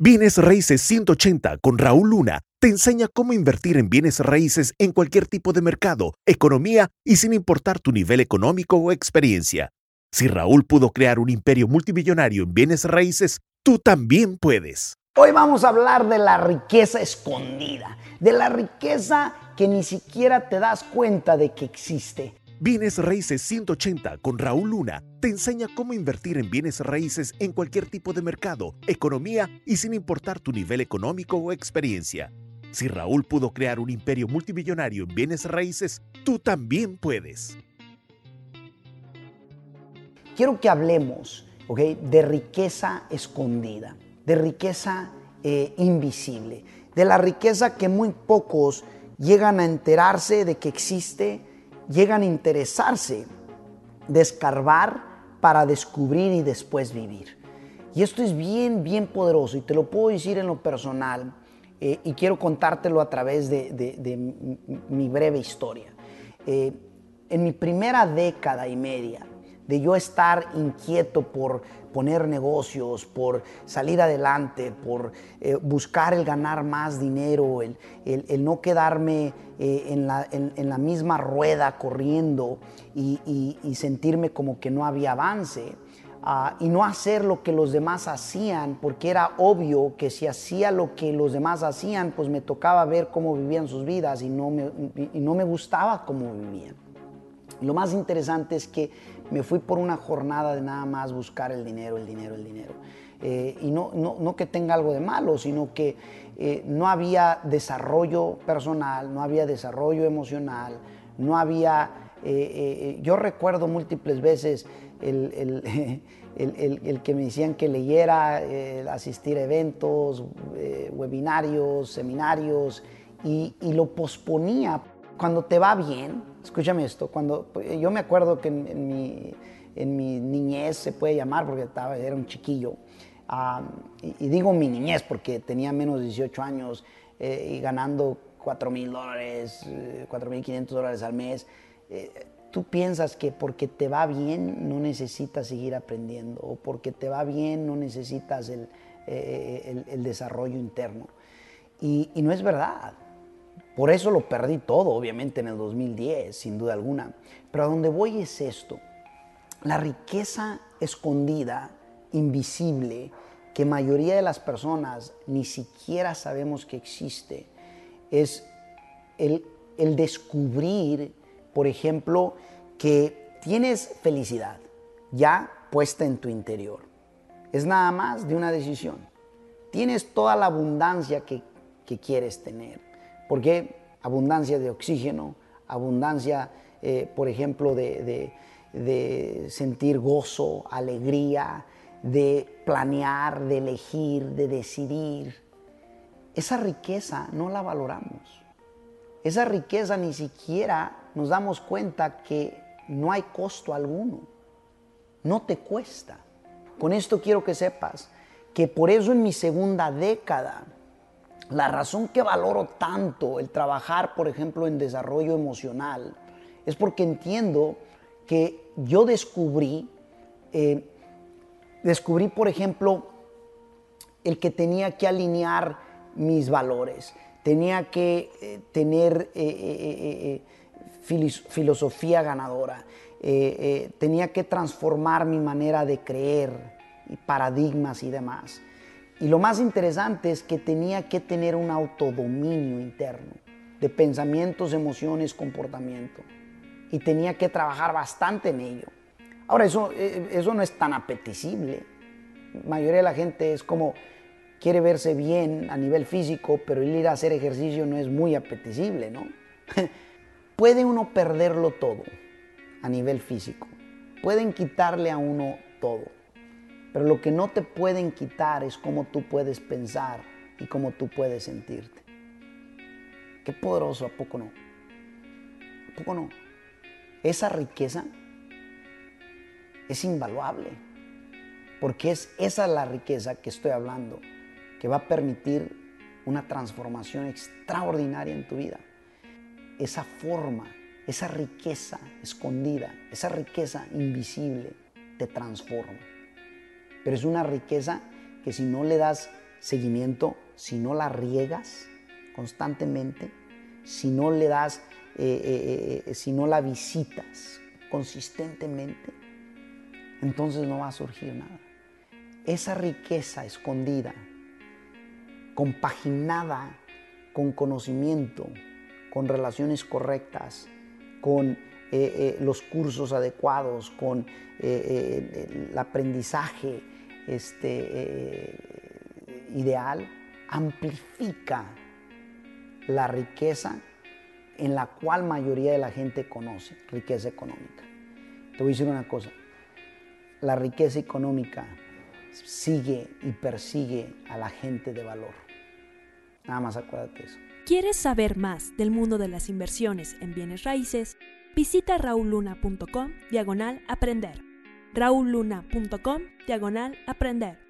Bienes Raíces 180 con Raúl Luna te enseña cómo invertir en bienes raíces en cualquier tipo de mercado, economía y sin importar tu nivel económico o experiencia. Si Raúl pudo crear un imperio multimillonario en bienes raíces, tú también puedes. Hoy vamos a hablar de la riqueza escondida, de la riqueza que ni siquiera te das cuenta de que existe. Bienes Raíces 180 con Raúl Luna te enseña cómo invertir en bienes raíces en cualquier tipo de mercado, economía y sin importar tu nivel económico o experiencia. Si Raúl pudo crear un imperio multimillonario en bienes raíces, tú también puedes. Quiero que hablemos de riqueza escondida, de riqueza eh, invisible, de la riqueza que muy pocos llegan a enterarse de que existe llegan a interesarse de escarbar para descubrir y después vivir. Y esto es bien, bien poderoso y te lo puedo decir en lo personal eh, y quiero contártelo a través de, mi breve historia. Eh, en mi primera década y media de yo estar inquieto por poner negocios, por salir adelante, por eh, buscar el ganar más dinero, el, no quedarme eh, en, la, misma rueda corriendo y, sentirme como que no había avance. Ah, y no hacer lo que los demás hacían, porque era obvio que si hacía lo que los demás hacían, pues me tocaba ver cómo vivían sus vidas y no me, y no me gustaba cómo vivían. Lo más interesante es que me fui por una jornada de nada más buscar el dinero, el dinero, el dinero. Eh, y no, no, que tenga algo de malo, sino que eh, no había desarrollo personal, no había desarrollo emocional, no había... Eh, yo recuerdo múltiples veces el, el, que me decían que leyera, asistir a eventos, webinarios, seminarios, y, y lo posponía. Cuando te va bien, escúchame esto, cuando yo me acuerdo que en, mi, niñez se puede llamar, porque estaba, era un chiquillo, y, digo mi niñez porque tenía menos de 18 años eh, y ganando 4 mil dólares, 4 mil 500 dólares al mes. Eh, tú piensas que porque te va bien no necesitas seguir aprendiendo o porque te va bien no necesitas el, eh, desarrollo interno. Y no es verdad. Por eso lo perdí todo, obviamente, en el 2010, sin duda alguna. Pero a donde voy es esto. La riqueza escondida, invisible, que mayoría de las personas ni siquiera sabemos que existe, es el, descubrir, por ejemplo, que tienes felicidad ya puesta en tu interior. Es nada más de una decisión. Tienes toda la abundancia que quieres tener porque abundancia de oxígeno, abundancia, eh, por ejemplo, de, sentir gozo, alegría, de planear, de elegir, de decidir. Esa riqueza no la valoramos. Esa riqueza ni siquiera nos damos cuenta que no hay costo alguno. No te cuesta. Con esto quiero que sepas que por eso en mi segunda década la razón que valoro tanto el trabajar, por ejemplo, en desarrollo emocional, es porque entiendo que yo descubrí, eh, descubrí, por ejemplo, el que tenía que alinear mis valores, tenía que eh, tener eh, filosofía ganadora, tenía que transformar mi manera de creer, paradigmas y demás. Y lo más interesante es que tenía que tener un autodominio interno de pensamientos, emociones, comportamiento. Y tenía que trabajar bastante en ello. Ahora, eso, eh, eso no es tan apetecible. La mayoría de la gente es como quiere verse bien a nivel físico, pero el ir a hacer ejercicio no es muy apetecible, ¿no? Puede uno perderlo todo a nivel físico. Pueden quitarle a uno todo. Pero lo que no te pueden quitar es cómo tú puedes pensar y cómo tú puedes sentirte. Qué poderoso, ¿a poco no? ¿A poco no? Esa riqueza es invaluable, porque es esa la riqueza que estoy hablando, que va a permitir una transformación extraordinaria en tu vida. Esa forma, esa riqueza escondida, esa riqueza invisible te transforma pero es una riqueza que si no le das seguimiento, si no la riegas constantemente, si no le das, eh, eh, eh, si no la visitas consistentemente, entonces no va a surgir nada. Esa riqueza escondida, compaginada con conocimiento, con relaciones correctas, con los cursos adecuados, con el aprendizaje este, ideal, amplifica la riqueza en la cual mayoría de la gente conoce, riqueza económica. Te voy a decir una cosa, la riqueza económica sigue y persigue a la gente de valor. Nada más acuérdate eso. ¿Quieres saber más del mundo de las inversiones en bienes raíces? Visita rauluna.com diagonal aprender. rauluna.com diagonal aprender.